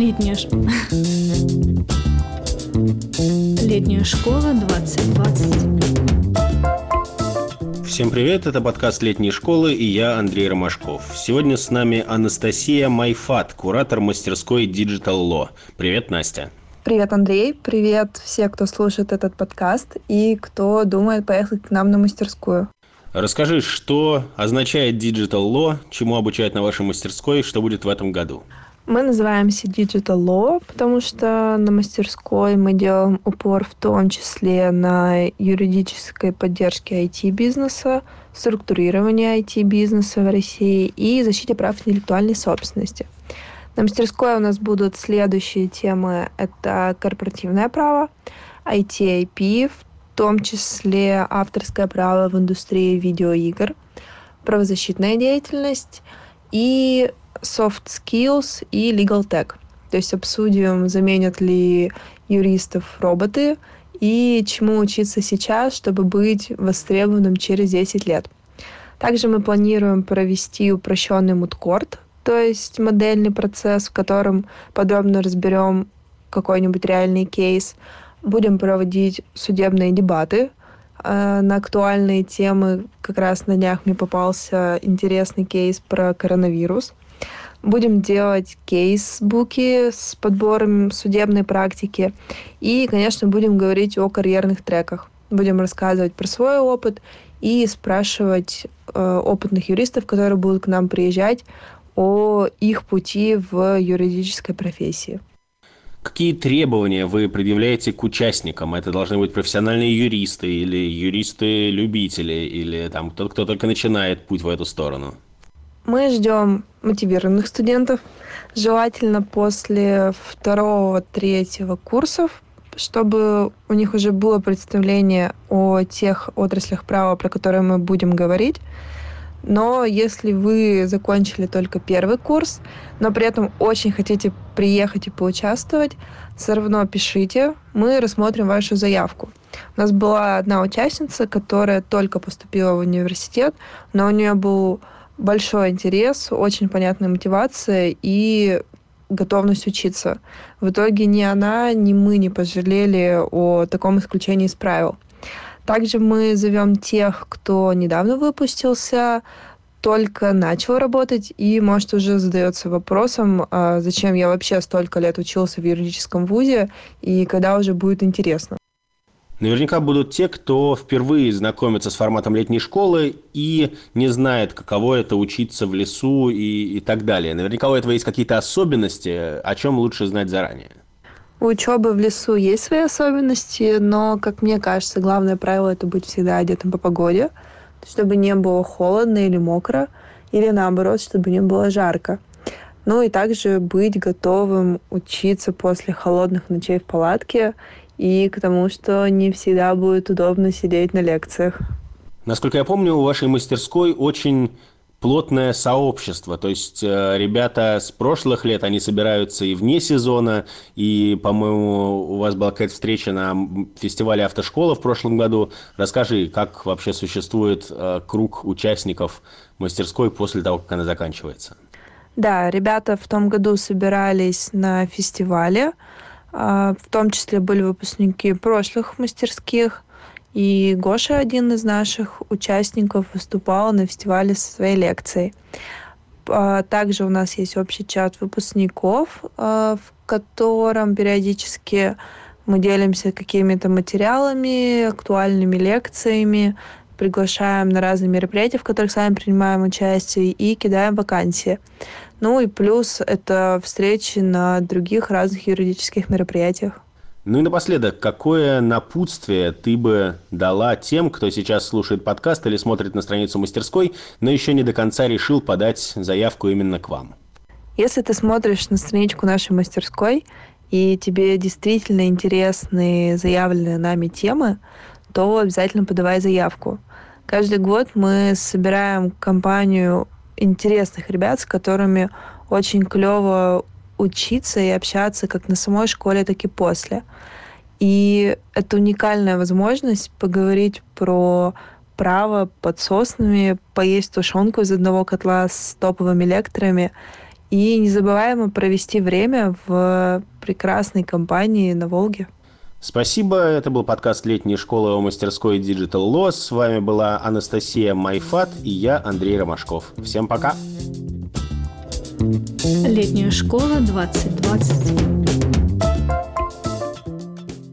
Летняя, Летняя школа 2020. Всем привет, это подкаст летней школы и я, Андрей Ромашков. Сегодня с нами Анастасия Майфат, куратор мастерской Digital Law. Привет, Настя. Привет, Андрей. Привет все, кто слушает этот подкаст и кто думает поехать к нам на мастерскую. Расскажи, что означает Digital Law, чему обучают на вашей мастерской, что будет в этом году? Мы называемся Digital Law, потому что на мастерской мы делаем упор в том числе на юридической поддержке IT-бизнеса, структурировании IT-бизнеса в России и защите прав интеллектуальной собственности. На мастерской у нас будут следующие темы. Это корпоративное право, IT-IP, в том числе авторское право в индустрии видеоигр, правозащитная деятельность и soft skills и legal tech. То есть обсудим, заменят ли юристов роботы и чему учиться сейчас, чтобы быть востребованным через 10 лет. Также мы планируем провести упрощенный мудкорт, то есть модельный процесс, в котором подробно разберем какой-нибудь реальный кейс. Будем проводить судебные дебаты э, на актуальные темы. Как раз на днях мне попался интересный кейс про коронавирус. Будем делать кейс-буки с подбором судебной практики. И, конечно, будем говорить о карьерных треках. Будем рассказывать про свой опыт и спрашивать э, опытных юристов, которые будут к нам приезжать, о их пути в юридической профессии. Какие требования вы предъявляете к участникам? Это должны быть профессиональные юристы или юристы-любители, или там кто, кто только начинает путь в эту сторону? Мы ждем мотивированных студентов, желательно после второго, третьего курсов, чтобы у них уже было представление о тех отраслях права, про которые мы будем говорить. Но если вы закончили только первый курс, но при этом очень хотите приехать и поучаствовать, все равно пишите, мы рассмотрим вашу заявку. У нас была одна участница, которая только поступила в университет, но у нее был большой интерес, очень понятная мотивация и готовность учиться. В итоге ни она, ни мы не пожалели о таком исключении из правил. Также мы зовем тех, кто недавно выпустился, только начал работать и, может, уже задается вопросом, а зачем я вообще столько лет учился в юридическом вузе и когда уже будет интересно. Наверняка будут те, кто впервые знакомится с форматом летней школы и не знает, каково это учиться в лесу и, и так далее. Наверняка у этого есть какие-то особенности, о чем лучше знать заранее. У учебы в лесу есть свои особенности, но, как мне кажется, главное правило это быть всегда одетым по погоде, чтобы не было холодно или мокро, или наоборот, чтобы не было жарко. Ну и также быть готовым учиться после холодных ночей в палатке и к тому, что не всегда будет удобно сидеть на лекциях. Насколько я помню, у вашей мастерской очень плотное сообщество. То есть э, ребята с прошлых лет, они собираются и вне сезона, и, по-моему, у вас была какая-то встреча на фестивале автошкола в прошлом году. Расскажи, как вообще существует э, круг участников мастерской после того, как она заканчивается? Да, ребята в том году собирались на фестивале. А, в том числе были выпускники прошлых мастерских. И Гоша, один из наших участников, выступал на фестивале со своей лекцией. А, также у нас есть общий чат выпускников, а, в котором периодически мы делимся какими-то материалами, актуальными лекциями, приглашаем на разные мероприятия, в которых сами принимаем участие, и кидаем вакансии. Ну и плюс это встречи на других разных юридических мероприятиях. Ну и напоследок, какое напутствие ты бы дала тем, кто сейчас слушает подкаст или смотрит на страницу мастерской, но еще не до конца решил подать заявку именно к вам? Если ты смотришь на страничку нашей мастерской, и тебе действительно интересны заявленные нами темы, то обязательно подавай заявку. Каждый год мы собираем компанию интересных ребят, с которыми очень клево учиться и общаться как на самой школе, так и после. И это уникальная возможность поговорить про право под соснами, поесть тушенку из одного котла с топовыми лекторами и незабываемо провести время в прекрасной компании на Волге. Спасибо. Это был подкаст летней школы о мастерской Digital Loss. С вами была Анастасия Майфат и я, Андрей Ромашков. Всем пока. Летняя школа 2020.